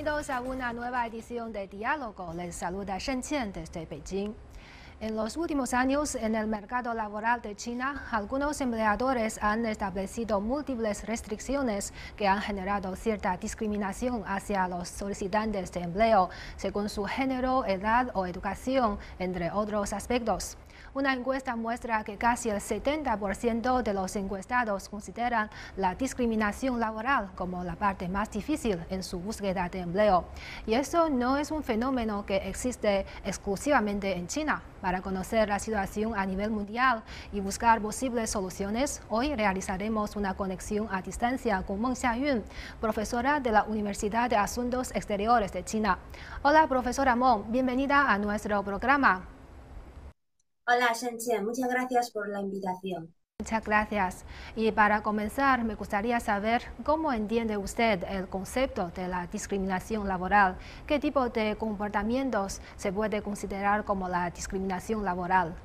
Bienvenidos a una nueva edición de Diálogo. Les saluda Shen Qian desde Beijing. En los últimos años, en el mercado laboral de China, algunos empleadores han establecido múltiples restricciones que han generado cierta discriminación hacia los solicitantes de empleo, según su género, edad o educación, entre otros aspectos. Una encuesta muestra que casi el 70% de los encuestados consideran la discriminación laboral como la parte más difícil en su búsqueda de empleo. Y eso no es un fenómeno que existe exclusivamente en China. Para conocer la situación a nivel mundial y buscar posibles soluciones, hoy realizaremos una conexión a distancia con Meng Xiayun, profesora de la Universidad de Asuntos Exteriores de China. Hola, profesora Meng, bienvenida a nuestro programa. Hola, Shenchen, muchas gracias por la invitación. Muchas gracias. Y para comenzar, me gustaría saber cómo entiende usted el concepto de la discriminación laboral. ¿Qué tipo de comportamientos se puede considerar como la discriminación laboral?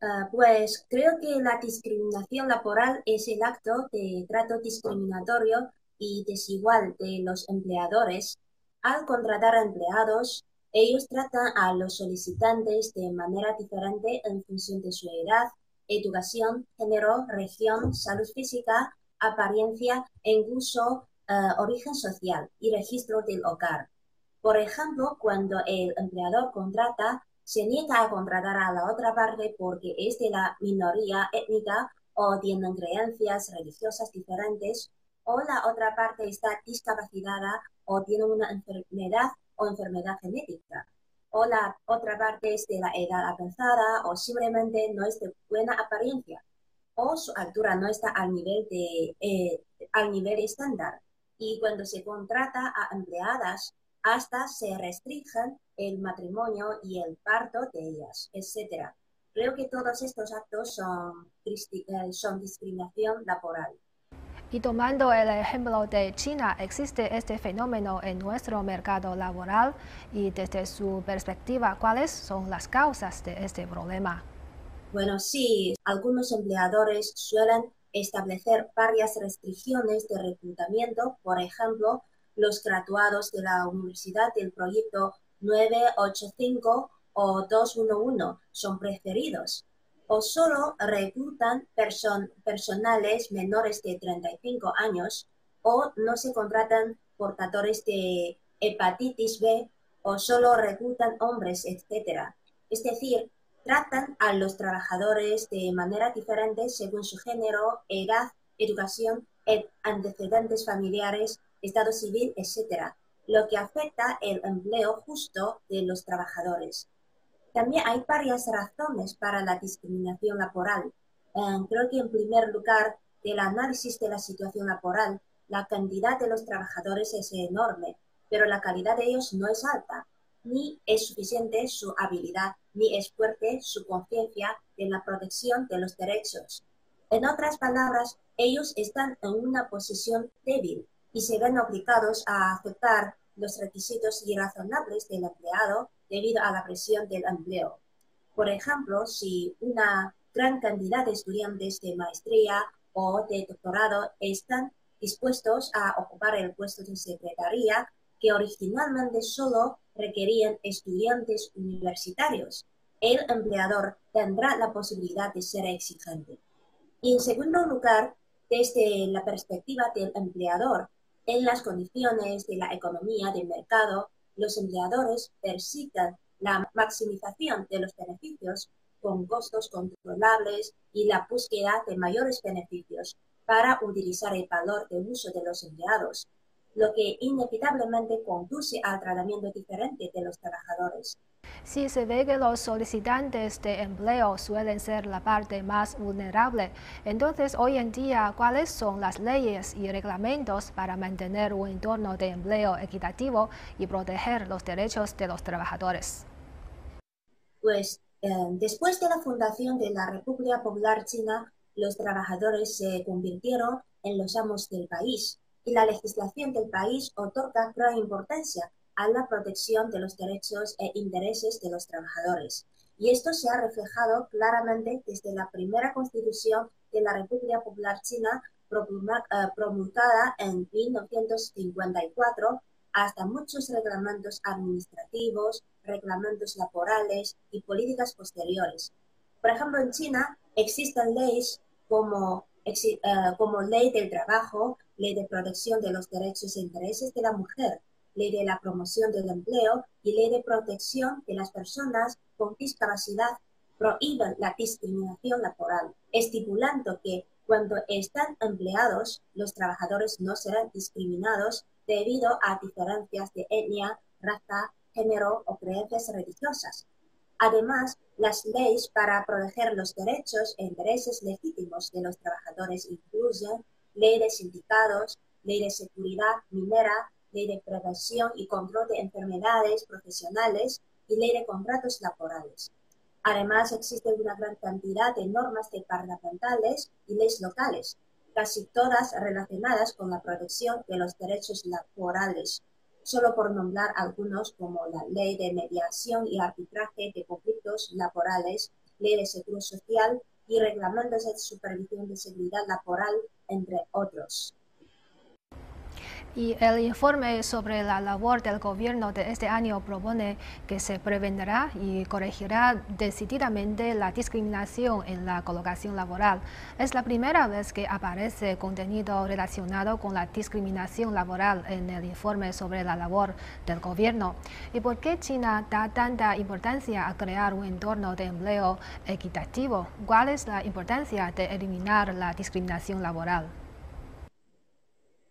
Ah, pues creo que la discriminación laboral es el acto de trato discriminatorio y desigual de los empleadores al contratar a empleados ellos tratan a los solicitantes de manera diferente en función de su edad, educación, género, región, salud física, apariencia e incluso eh, origen social y registro del hogar. Por ejemplo, cuando el empleador contrata, se niega a contratar a la otra parte porque es de la minoría étnica o tienen creencias religiosas diferentes, o la otra parte está discapacitada o tiene una enfermedad o enfermedad genética. O la otra parte es de la edad avanzada o simplemente no es de buena apariencia. O su altura no está al nivel, de, eh, al nivel estándar. Y cuando se contrata a empleadas, hasta se restringen el matrimonio y el parto de ellas, etc. Creo que todos estos actos son, eh, son discriminación laboral. Y tomando el ejemplo de China, existe este fenómeno en nuestro mercado laboral y desde su perspectiva, ¿cuáles son las causas de este problema? Bueno, sí, algunos empleadores suelen establecer varias restricciones de reclutamiento, por ejemplo, los graduados de la universidad del proyecto 985 o 211 son preferidos o solo reclutan personales menores de 35 años o no se contratan portadores de hepatitis B o solo reclutan hombres, etc. Es decir, tratan a los trabajadores de manera diferente según su género, edad, educación, antecedentes familiares, estado civil, etc., lo que afecta el empleo justo de los trabajadores. También hay varias razones para la discriminación laboral. Eh, creo que en primer lugar, del análisis de la situación laboral, la cantidad de los trabajadores es enorme, pero la calidad de ellos no es alta, ni es suficiente su habilidad, ni es fuerte su conciencia en la protección de los derechos. En otras palabras, ellos están en una posición débil y se ven obligados a aceptar los requisitos irrazonables del empleado debido a la presión del empleo. Por ejemplo, si una gran cantidad de estudiantes de maestría o de doctorado están dispuestos a ocupar el puesto de secretaría que originalmente solo requerían estudiantes universitarios, el empleador tendrá la posibilidad de ser exigente. Y en segundo lugar, desde la perspectiva del empleador, en las condiciones de la economía de mercado, los empleadores persigan la maximización de los beneficios con costos controlables y la búsqueda de mayores beneficios para utilizar el valor de uso de los empleados, lo que inevitablemente conduce al tratamiento diferente de los trabajadores. Si se ve que los solicitantes de empleo suelen ser la parte más vulnerable, entonces hoy en día, ¿cuáles son las leyes y reglamentos para mantener un entorno de empleo equitativo y proteger los derechos de los trabajadores? Pues eh, después de la fundación de la República Popular China, los trabajadores se convirtieron en los amos del país y la legislación del país otorga gran importancia a la protección de los derechos e intereses de los trabajadores. Y esto se ha reflejado claramente desde la primera constitución de la República Popular China eh, promulgada en 1954 hasta muchos reglamentos administrativos, reglamentos laborales y políticas posteriores. Por ejemplo, en China existen leyes como, eh, como ley del trabajo, ley de protección de los derechos e intereses de la mujer, ley de la promoción del empleo y ley de protección de las personas con discapacidad prohíben la discriminación laboral, estipulando que cuando están empleados, los trabajadores no serán discriminados debido a diferencias de etnia, raza, género o creencias religiosas. Además, las leyes para proteger los derechos e intereses legítimos de los trabajadores incluyen ley de sindicatos, ley de seguridad minera, ley de prevención y control de enfermedades profesionales y ley de contratos laborales. Además, existe una gran cantidad de normas departamentales y leyes locales, casi todas relacionadas con la protección de los derechos laborales, solo por nombrar algunos como la Ley de Mediación y Arbitraje de Conflictos Laborales, Ley de Seguro Social y Reglamentos de Supervisión de Seguridad Laboral, entre otros. Y el informe sobre la labor del gobierno de este año propone que se prevendrá y corregirá decididamente la discriminación en la colocación laboral. Es la primera vez que aparece contenido relacionado con la discriminación laboral en el informe sobre la labor del gobierno. ¿Y por qué China da tanta importancia a crear un entorno de empleo equitativo? ¿Cuál es la importancia de eliminar la discriminación laboral?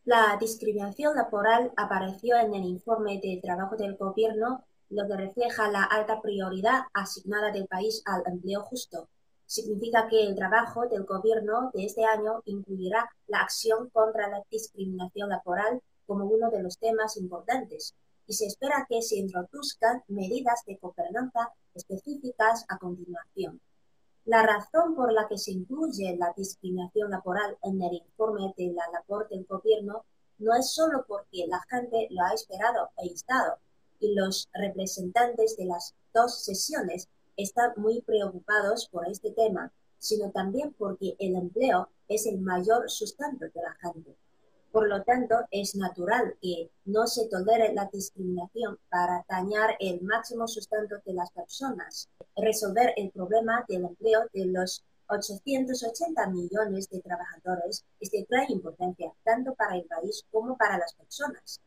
La discriminación laboral apareció en el informe de trabajo del gobierno, lo que refleja la alta prioridad asignada del país al empleo justo. Significa que el trabajo del gobierno de este año incluirá la acción contra la discriminación laboral como uno de los temas importantes y se espera que se introduzcan medidas de gobernanza específicas a continuación. La razón por la que se incluye la discriminación laboral en el informe de la labor del gobierno no es solo porque la gente lo ha esperado e instado y los representantes de las dos sesiones están muy preocupados por este tema, sino también porque el empleo es el mayor sustento de la gente. Por lo tanto, es natural que no se tolere la discriminación para dañar el máximo sustento de las personas. Resolver el problema del empleo de los 880 millones de trabajadores es de gran importancia tanto para el país como para las personas.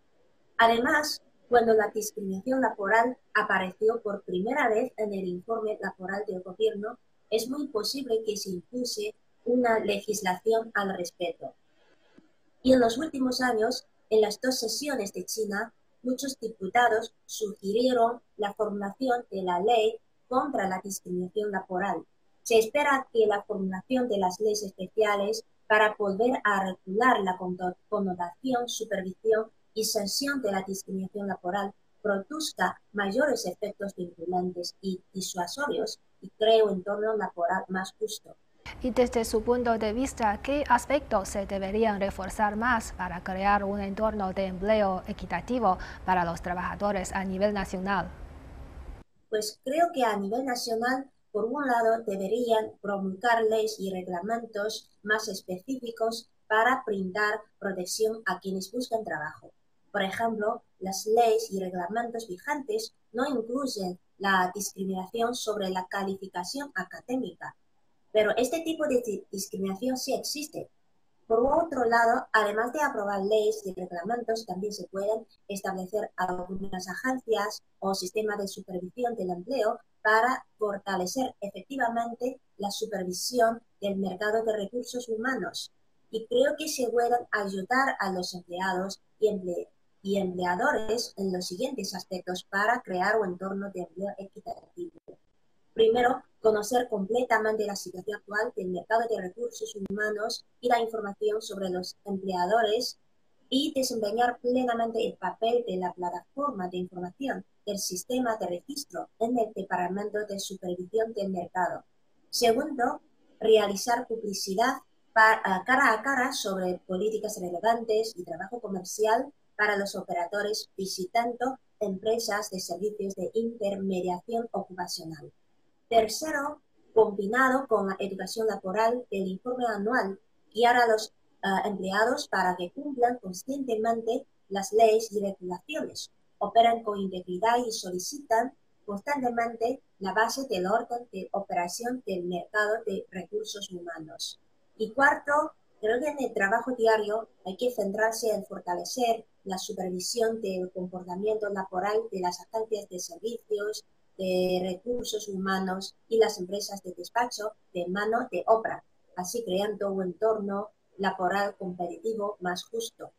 Además, cuando la discriminación laboral apareció por primera vez en el informe laboral del gobierno, es muy posible que se impuse una legislación al respecto. Y en los últimos años, en las dos sesiones de China, muchos diputados sugirieron la formulación de la ley contra la discriminación laboral. Se espera que la formulación de las leyes especiales para a regular la connotación, supervisión y sanción de la discriminación laboral produzca mayores efectos vinculantes y disuasorios y cree un entorno laboral más justo. Y desde su punto de vista, ¿qué aspectos se deberían reforzar más para crear un entorno de empleo equitativo para los trabajadores a nivel nacional? Pues creo que a nivel nacional, por un lado, deberían promulgar leyes y reglamentos más específicos para brindar protección a quienes buscan trabajo. Por ejemplo, las leyes y reglamentos vigentes no incluyen la discriminación sobre la calificación académica, pero este tipo de discriminación sí existe. Por otro lado, además de aprobar leyes y reglamentos, también se pueden establecer algunas agencias o sistemas de supervisión del empleo para fortalecer efectivamente la supervisión del mercado de recursos humanos. Y creo que se pueden ayudar a los empleados y, y empleadores en los siguientes aspectos para crear un entorno de empleo equitativo. Primero, conocer completamente la situación actual del mercado de recursos humanos y la información sobre los empleadores y desempeñar plenamente el papel de la plataforma de información del sistema de registro en el Departamento de Supervisión del Mercado. Segundo, realizar publicidad cara a cara sobre políticas relevantes y trabajo comercial para los operadores visitando empresas de servicios de intermediación ocupacional. Tercero, combinado con la educación laboral, el informe anual guiar a los empleados para que cumplan conscientemente las leyes y regulaciones, operan con integridad y solicitan constantemente la base del orden de operación del mercado de recursos humanos. Y cuarto, creo que en el trabajo diario hay que centrarse en fortalecer la supervisión del comportamiento laboral de las agencias de servicios, de recursos humanos y las empresas de despacho de mano de obra, así creando un entorno laboral competitivo más justo.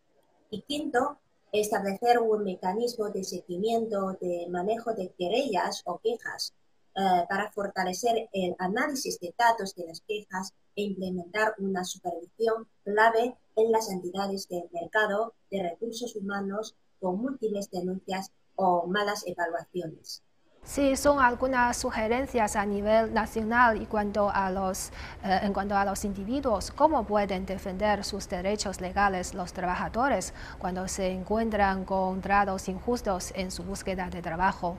Y quinto, establecer un mecanismo de seguimiento de manejo de querellas o quejas eh, para fortalecer el análisis de datos de las quejas e implementar una supervisión clave en las entidades del mercado de recursos humanos con múltiples denuncias o malas evaluaciones. Sí, son algunas sugerencias a nivel nacional y eh, en cuanto a los individuos, cómo pueden defender sus derechos legales los trabajadores cuando se encuentran con tratos injustos en su búsqueda de trabajo.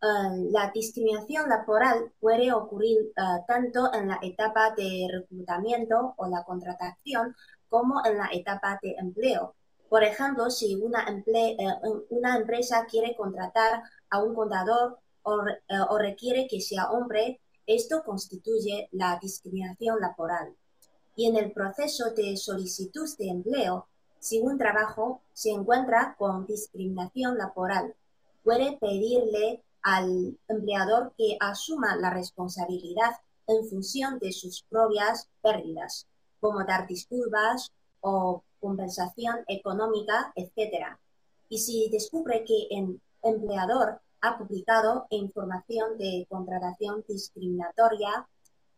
Eh, la discriminación laboral puede ocurrir eh, tanto en la etapa de reclutamiento o la contratación como en la etapa de empleo. Por ejemplo, si una, una empresa quiere contratar a un contador eh, o, requiere que sea hombre, esto constituye la discriminación laboral. Y en el proceso de solicitud de empleo, si un trabajo se encuentra con discriminación laboral, puede pedirle al empleador que asuma la responsabilidad en función de sus propias pérdidas, como dar disculpas o compensación económica, etc. Y si descubre que el empleador ha publicado información de contratación discriminatoria,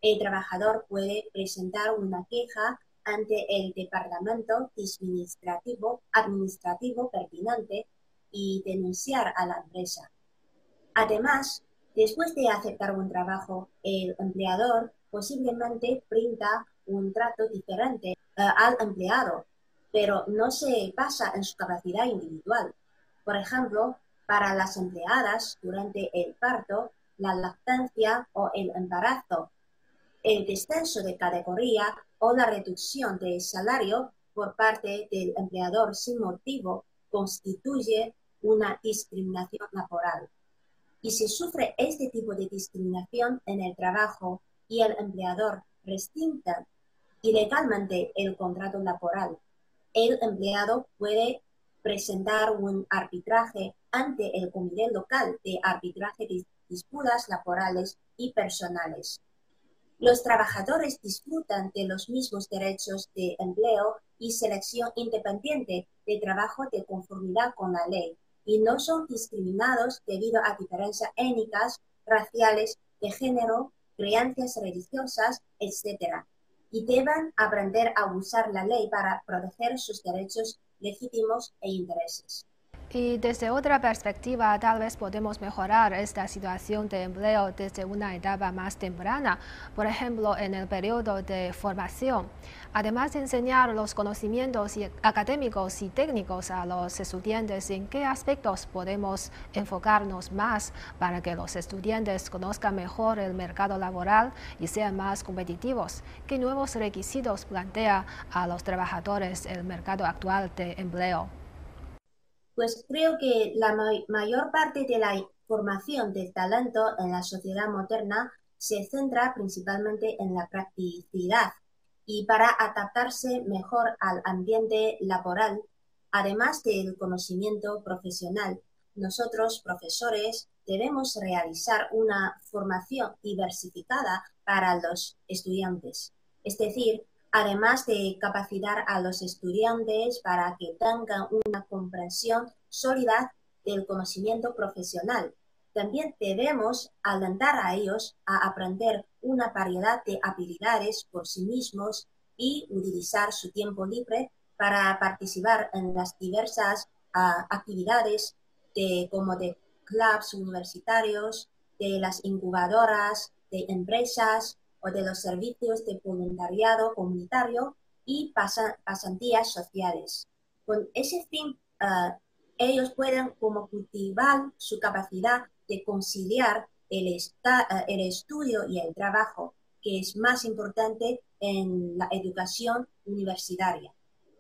el trabajador puede presentar una queja ante el departamento administrativo, administrativo pertinente y denunciar a la empresa. Además, después de aceptar un trabajo, el empleador posiblemente brinda un trato diferente eh, al empleado, pero no se basa en su capacidad individual. Por ejemplo, para las empleadas durante el parto, la lactancia o el embarazo, el descenso de categoría o la reducción de salario por parte del empleador sin motivo constituye una discriminación laboral. Y si sufre este tipo de discriminación en el trabajo y el empleador restinta ilegalmente el contrato laboral, el empleado puede presentar un arbitraje ante el Comité Local de Arbitraje de Disputas Laborales y Personales. Los trabajadores disfrutan de los mismos derechos de empleo y selección independiente de trabajo de conformidad con la ley y no son discriminados debido a diferencias étnicas, raciales, de género, creencias religiosas, etc. Y deben aprender a usar la ley para proteger sus derechos legítimos e intereses. Y desde otra perspectiva, tal vez podemos mejorar esta situación de empleo desde una etapa más temprana, por ejemplo, en el periodo de formación. Además de enseñar los conocimientos académicos y técnicos a los estudiantes, ¿en qué aspectos podemos enfocarnos más para que los estudiantes conozcan mejor el mercado laboral y sean más competitivos? ¿Qué nuevos requisitos plantea a los trabajadores el mercado actual de empleo? Pues creo que la mayor parte de la formación del talento en la sociedad moderna se centra principalmente en la practicidad y para adaptarse mejor al ambiente laboral, además del conocimiento profesional. Nosotros, profesores, debemos realizar una formación diversificada para los estudiantes, es decir, además de capacitar a los estudiantes para que tengan una comprensión sólida del conocimiento profesional. También debemos alentar a ellos a aprender una variedad de habilidades por sí mismos y utilizar su tiempo libre para participar en las diversas ah, actividades de, como de clubs universitarios, de las incubadoras, de empresas, o de los servicios de voluntariado comunitario y pasantías sociales. Con ese fin, ah, ellos pueden como cultivar su capacidad de conciliar el, ah, el estudio y el trabajo que es más importante en la educación universitaria.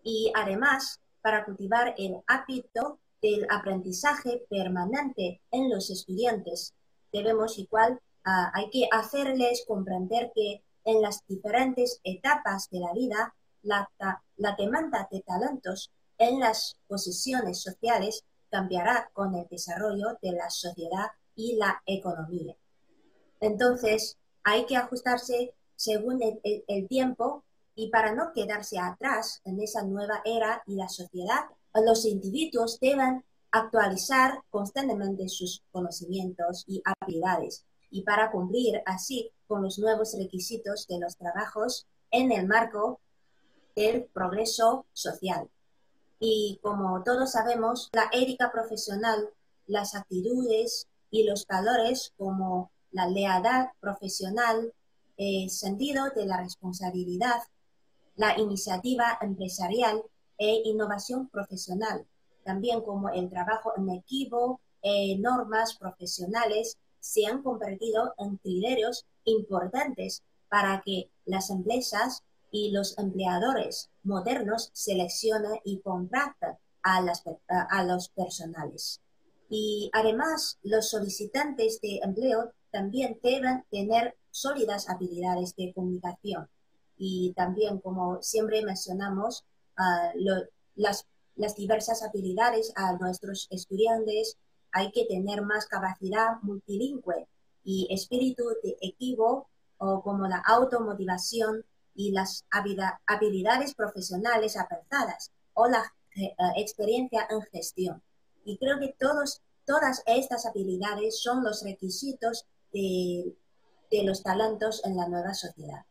Y además, para cultivar el hábito del aprendizaje permanente en los estudiantes, debemos igual, ah, hay que hacerles comprender que en las diferentes etapas de la vida, la, la demanda de talentos en las posiciones sociales cambiará con el desarrollo de la sociedad y la economía. Entonces, hay que ajustarse según el, tiempo y para no quedarse atrás en esa nueva era y la sociedad, los individuos deben actualizar constantemente sus conocimientos y habilidades y para cumplir así con los nuevos requisitos de los trabajos en el marco del progreso social. Y como todos sabemos, la ética profesional, las actitudes y los valores como la lealtad profesional, el sentido de la responsabilidad, la iniciativa empresarial e innovación profesional, también como el trabajo en equipo e normas profesionales, se han convertido en criterios importantes para que las empresas y los empleadores modernos seleccionan y contratan a, a los personales. Y además, los solicitantes de empleo también deben tener sólidas habilidades de comunicación. Y también, como siempre mencionamos, las, las diversas habilidades a nuestros estudiantes, hay que tener más capacidad multilingüe y espíritu de equipo o como la automotivación y las habilidades profesionales avanzadas o la eh, experiencia en gestión. Y creo que todos, todas estas habilidades son los requisitos de, de los talentos en la nueva sociedad.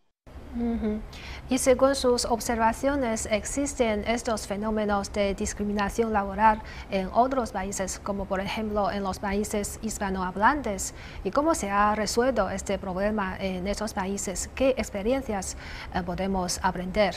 Y según sus observaciones, existen estos fenómenos de discriminación laboral en otros países, como por ejemplo en los países hispanohablantes. ¿Y cómo se ha resuelto este problema en esos países? ¿Qué experiencias eh, podemos aprender?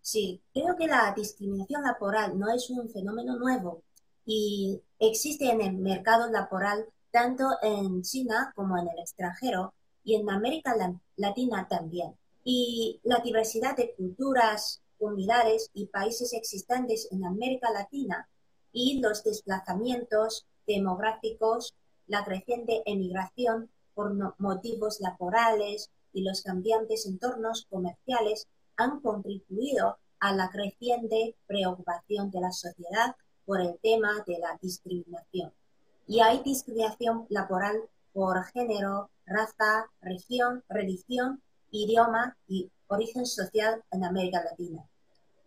Sí, creo que la discriminación laboral no es un fenómeno nuevo y existe en el mercado laboral tanto en China como en el extranjero y en América Latina también. Y la diversidad de culturas, comunidades y países existentes en América Latina y los desplazamientos demográficos, la creciente emigración por motivos laborales y los cambiantes entornos comerciales han contribuido a la creciente preocupación de la sociedad por el tema de la discriminación. Y hay discriminación laboral por género, raza, región, religión, idioma y origen social en América Latina.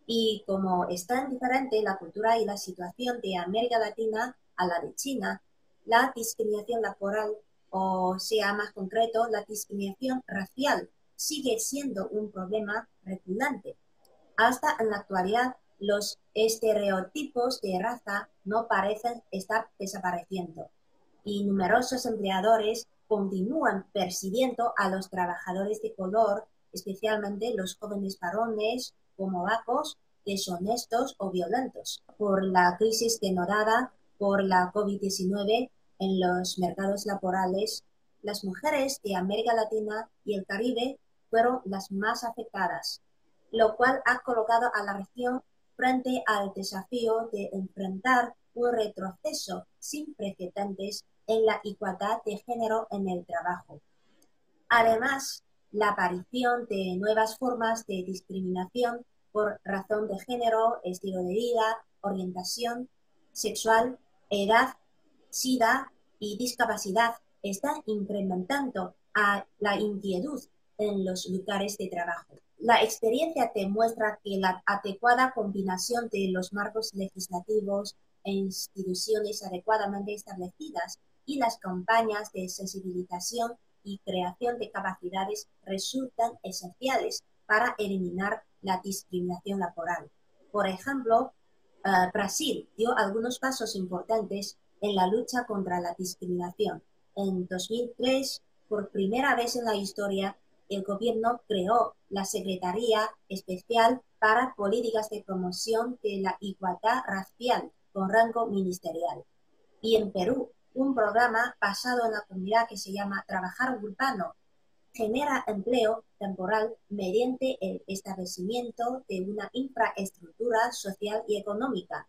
Y como es tan diferente la cultura y la situación de América Latina a la de China, la discriminación laboral, o sea más concreto, la discriminación racial, sigue siendo un problema recurrente. Hasta en la actualidad, los estereotipos de raza no parecen estar desapareciendo y numerosos empleadores continúan percibiendo a los trabajadores de color, especialmente los jóvenes varones, como vacos, deshonestos o violentos. Por la crisis denodada por la COVID-19 en los mercados laborales, las mujeres de América Latina y el Caribe fueron las más afectadas, lo cual ha colocado a la región frente al desafío de enfrentar un retroceso sin precedentes en la igualdad de género en el trabajo. Además, la aparición de nuevas formas de discriminación por razón de género, estilo de vida, orientación sexual, edad, sida y discapacidad está incrementando a la inquietud en los lugares de trabajo. La experiencia demuestra que la adecuada combinación de los marcos legislativos e instituciones adecuadamente establecidas y las campañas de sensibilización y creación de capacidades resultan esenciales para eliminar la discriminación laboral. Por ejemplo, eh, Brasil dio algunos pasos importantes en la lucha contra la discriminación. En 2003, por primera vez en la historia, el gobierno creó la Secretaría Especial para Políticas de Promoción de la Igualdad Racial con rango ministerial. Y en Perú, un programa basado en la comunidad que se llama Trabajar Urbano genera empleo temporal mediante el establecimiento de una infraestructura social y económica.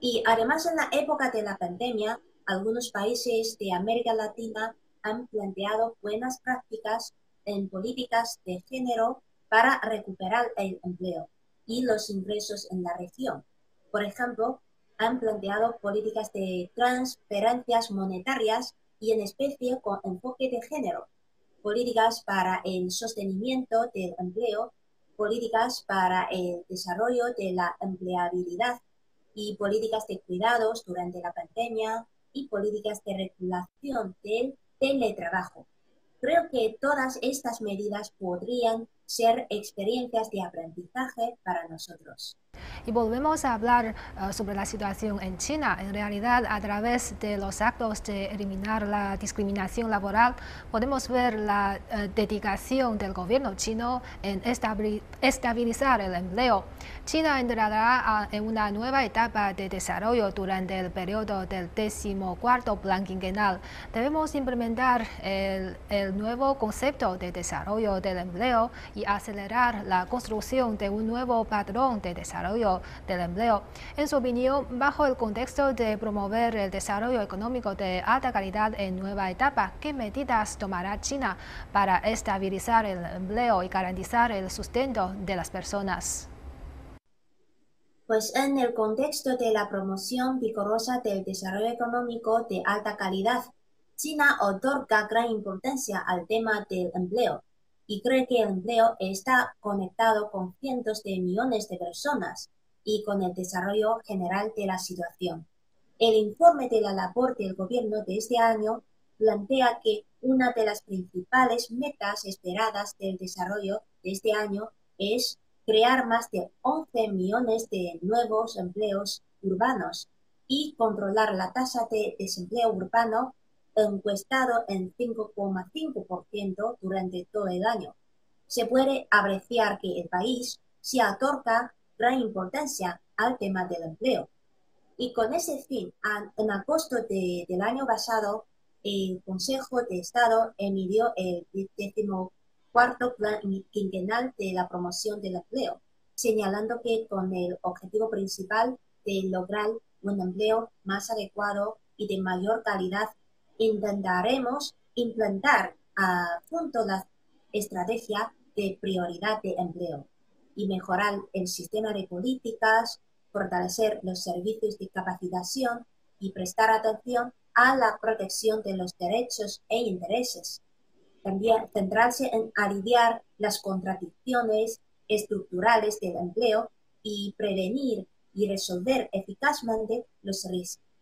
Y además en la época de la pandemia, algunos países de América Latina han planteado buenas prácticas en políticas de género para recuperar el empleo y los ingresos en la región. Por ejemplo, han planteado políticas de transferencias monetarias y en especie con enfoque de género, políticas para el sostenimiento del empleo, políticas para el desarrollo de la empleabilidad y políticas de cuidados durante la pandemia y políticas de regulación del teletrabajo. Creo que todas estas medidas podrían ser experiencias de aprendizaje para nosotros. Y volvemos a hablar uh, sobre la situación en China. En realidad, a través de los actos de eliminar la discriminación laboral, podemos ver la uh, dedicación del gobierno chino en estabilizar el empleo. China entrará en una nueva etapa de desarrollo durante el periodo del decimocuarto plan quinquenal. Debemos implementar el, el nuevo concepto de desarrollo del empleo y acelerar la construcción de un nuevo patrón de desarrollo del empleo. En su opinión, bajo el contexto de promover el desarrollo económico de alta calidad en nueva etapa, ¿qué medidas tomará China para estabilizar el empleo y garantizar el sustento de las personas? Pues en el contexto de la promoción vigorosa del desarrollo económico de alta calidad, China otorga gran importancia al tema del empleo y cree que el empleo está conectado con cientos de millones de personas y con el desarrollo general de la situación. El informe de la labor del gobierno de este año plantea que una de las principales metas esperadas del desarrollo de este año es crear más de 11 millones de nuevos empleos urbanos y controlar la tasa de desempleo urbano encuestado en 5,5% durante todo el año. Se puede apreciar que el país se otorga gran importancia al tema del empleo. Y con ese fin, en agosto del año pasado, el Consejo de Estado emitió el cuarto plan quinquenal de la promoción del empleo, señalando que con el objetivo principal de lograr un empleo más adecuado y de mayor calidad intentaremos implantar a punto la estrategia de prioridad de empleo y mejorar el sistema de políticas, fortalecer los servicios de capacitación y prestar atención a la protección de los derechos e intereses. También centrarse en aliviar las contradicciones estructurales del empleo y prevenir y resolver eficazmente los,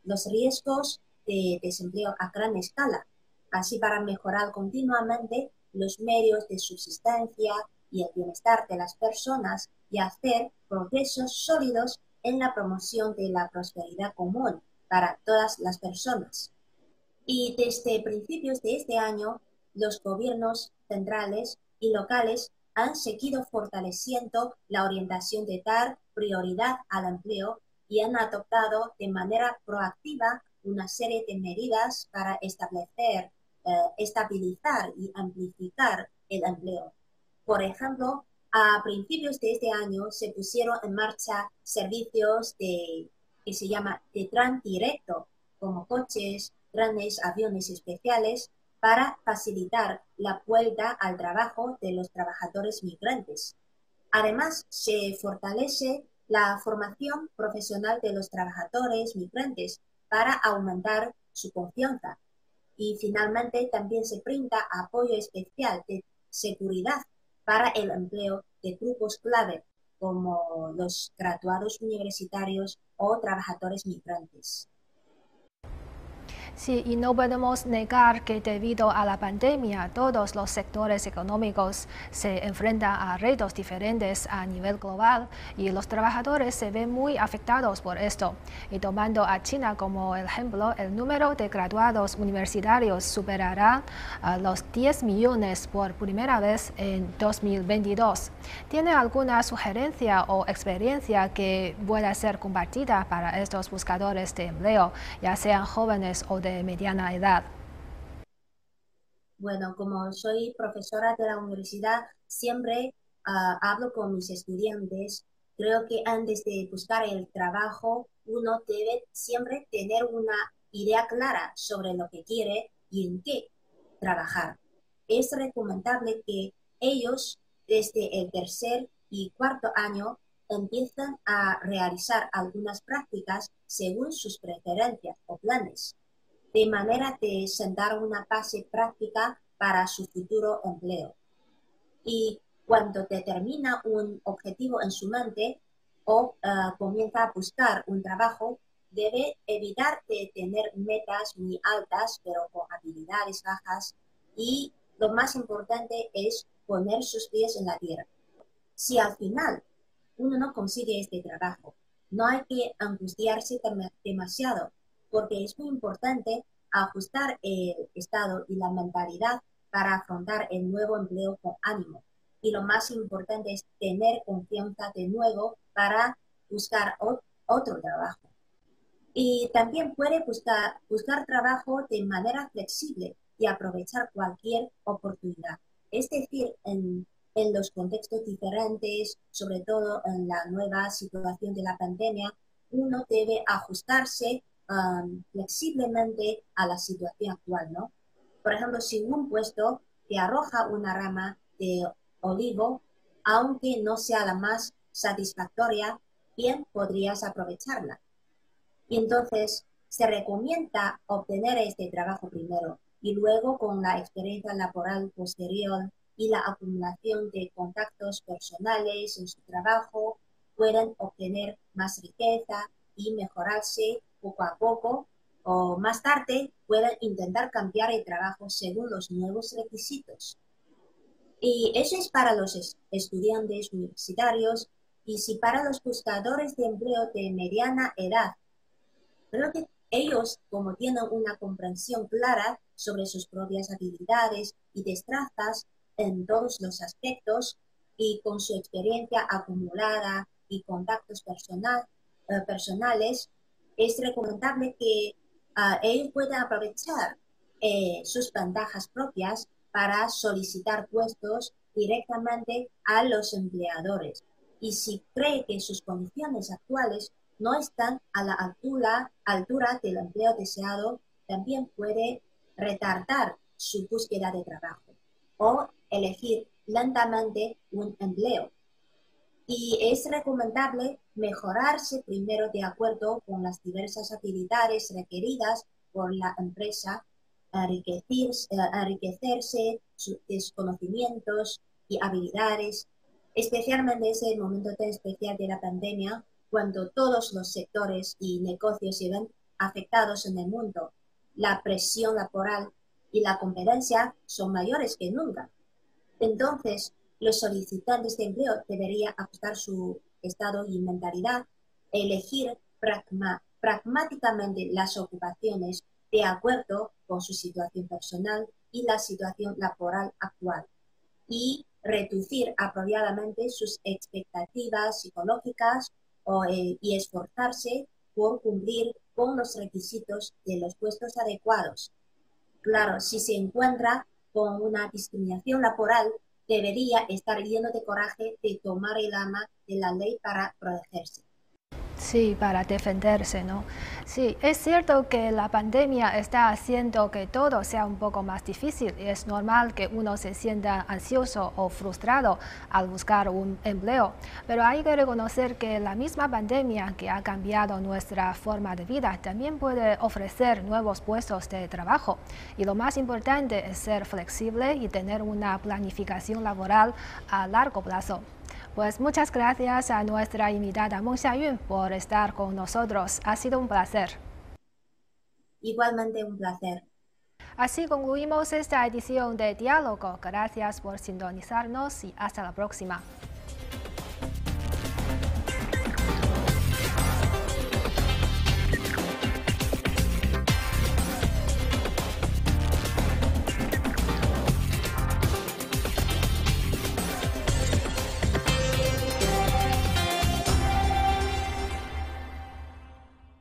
los riesgos de desempleo a gran escala, así para mejorar continuamente los medios de subsistencia y el bienestar de las personas y hacer progresos sólidos en la promoción de la prosperidad común para todas las personas. Y desde principios de este año, los gobiernos centrales y locales han seguido fortaleciendo la orientación de dar prioridad al empleo y han adoptado de manera proactiva una serie de medidas para establecer, eh, estabilizar y amplificar el empleo. Por ejemplo, a principios de este año se pusieron en marcha servicios de, que se llama de tran directo, como coches, trenes, aviones especiales, para facilitar la vuelta al trabajo de los trabajadores migrantes. Además, se fortalece la formación profesional de los trabajadores migrantes para aumentar su confianza. Y finalmente también se brinda apoyo especial de seguridad para el empleo de grupos clave como los graduados universitarios o trabajadores migrantes. Sí, y no podemos negar que debido a la pandemia todos los sectores económicos se enfrentan a retos diferentes a nivel global y los trabajadores se ven muy afectados por esto. Y tomando a China como ejemplo, el número de graduados universitarios superará los 10 millones por primera vez en 2022. ¿Tiene alguna sugerencia o experiencia que pueda ser compartida para estos buscadores de empleo, ya sean jóvenes o de mediana edad? Bueno, como soy profesora de la universidad, siempre ah, hablo con mis estudiantes. Creo que antes de buscar el trabajo, uno debe siempre tener una idea clara sobre lo que quiere y en qué trabajar. Es recomendable que ellos desde el tercer y cuarto año empiezan a realizar algunas prácticas según sus preferencias o planes, de manera de sentar una base práctica para su futuro empleo. Y cuando determina un objetivo en su mente o eh, comienza a buscar un trabajo, debe evitar de tener metas muy altas, pero con habilidades bajas. Y lo más importante es poner sus pies en la tierra. Si al final uno no consigue este trabajo, no hay que angustiarse demasiado, porque es muy importante ajustar el estado y la mentalidad para afrontar el nuevo empleo con ánimo. Y lo más importante es tener confianza de nuevo para buscar otro trabajo. Y también puede buscar, buscar trabajo de manera flexible y aprovechar cualquier oportunidad. Es decir, en, los contextos diferentes, sobre todo en la nueva situación de la pandemia, uno debe ajustarse flexiblemente a la situación actual, ¿no? Por ejemplo, si un puesto te arroja una rama de olivo, aunque no sea la más satisfactoria, bien podrías aprovecharla. Y entonces se recomienda obtener este trabajo primero y luego con la experiencia laboral posterior y la acumulación de contactos personales en su trabajo pueden obtener más riqueza y mejorarse poco a poco o más tarde pueden intentar cambiar el trabajo según los nuevos requisitos. Y eso es para los estudiantes universitarios y si para los buscadores de empleo de mediana edad Creo que ellos, como tienen una comprensión clara sobre sus propias habilidades y destrezas en todos los aspectos y con su experiencia acumulada y contactos eh, personales, es recomendable que ah, ellos puedan aprovechar eh, sus ventajas propias para solicitar puestos directamente a los empleadores. Y si cree que sus condiciones actuales no están a la altura, altura del empleo deseado, también puede retardar su búsqueda de trabajo o elegir lentamente un empleo. Y es recomendable mejorarse primero de acuerdo con las diversas habilidades requeridas por la empresa, enriquecerse, enriquecerse sus conocimientos y habilidades, especialmente en ese momento tan especial de la pandemia, cuando todos los sectores y negocios se ven afectados en el mundo. La presión laboral y la competencia son mayores que nunca. Entonces, los solicitantes de empleo deberían ajustar su estado y mentalidad, elegir pragmáticamente las ocupaciones de acuerdo con su situación personal y la situación laboral actual y reducir apropiadamente sus expectativas psicológicas eh, y esforzarse por cumplir con los requisitos de los puestos adecuados. Claro, si se encuentra con una discriminación laboral, debería estar lleno de coraje de tomar el ama de la ley para protegerse. Sí, para defenderse, ¿no? Sí, es cierto que la pandemia está haciendo que todo sea un poco más difícil y es normal que uno se sienta ansioso o frustrado al buscar un empleo, pero hay que reconocer que la misma pandemia que ha cambiado nuestra forma de vida también puede ofrecer nuevos puestos de trabajo y lo más importante es ser flexible y tener una planificación laboral a largo plazo. Pues muchas gracias a nuestra invitada Meng Xiayun por estar con nosotros. Ha sido un placer. Igualmente un placer. Así concluimos esta edición de Diálogo. Gracias por sintonizarnos y hasta la próxima.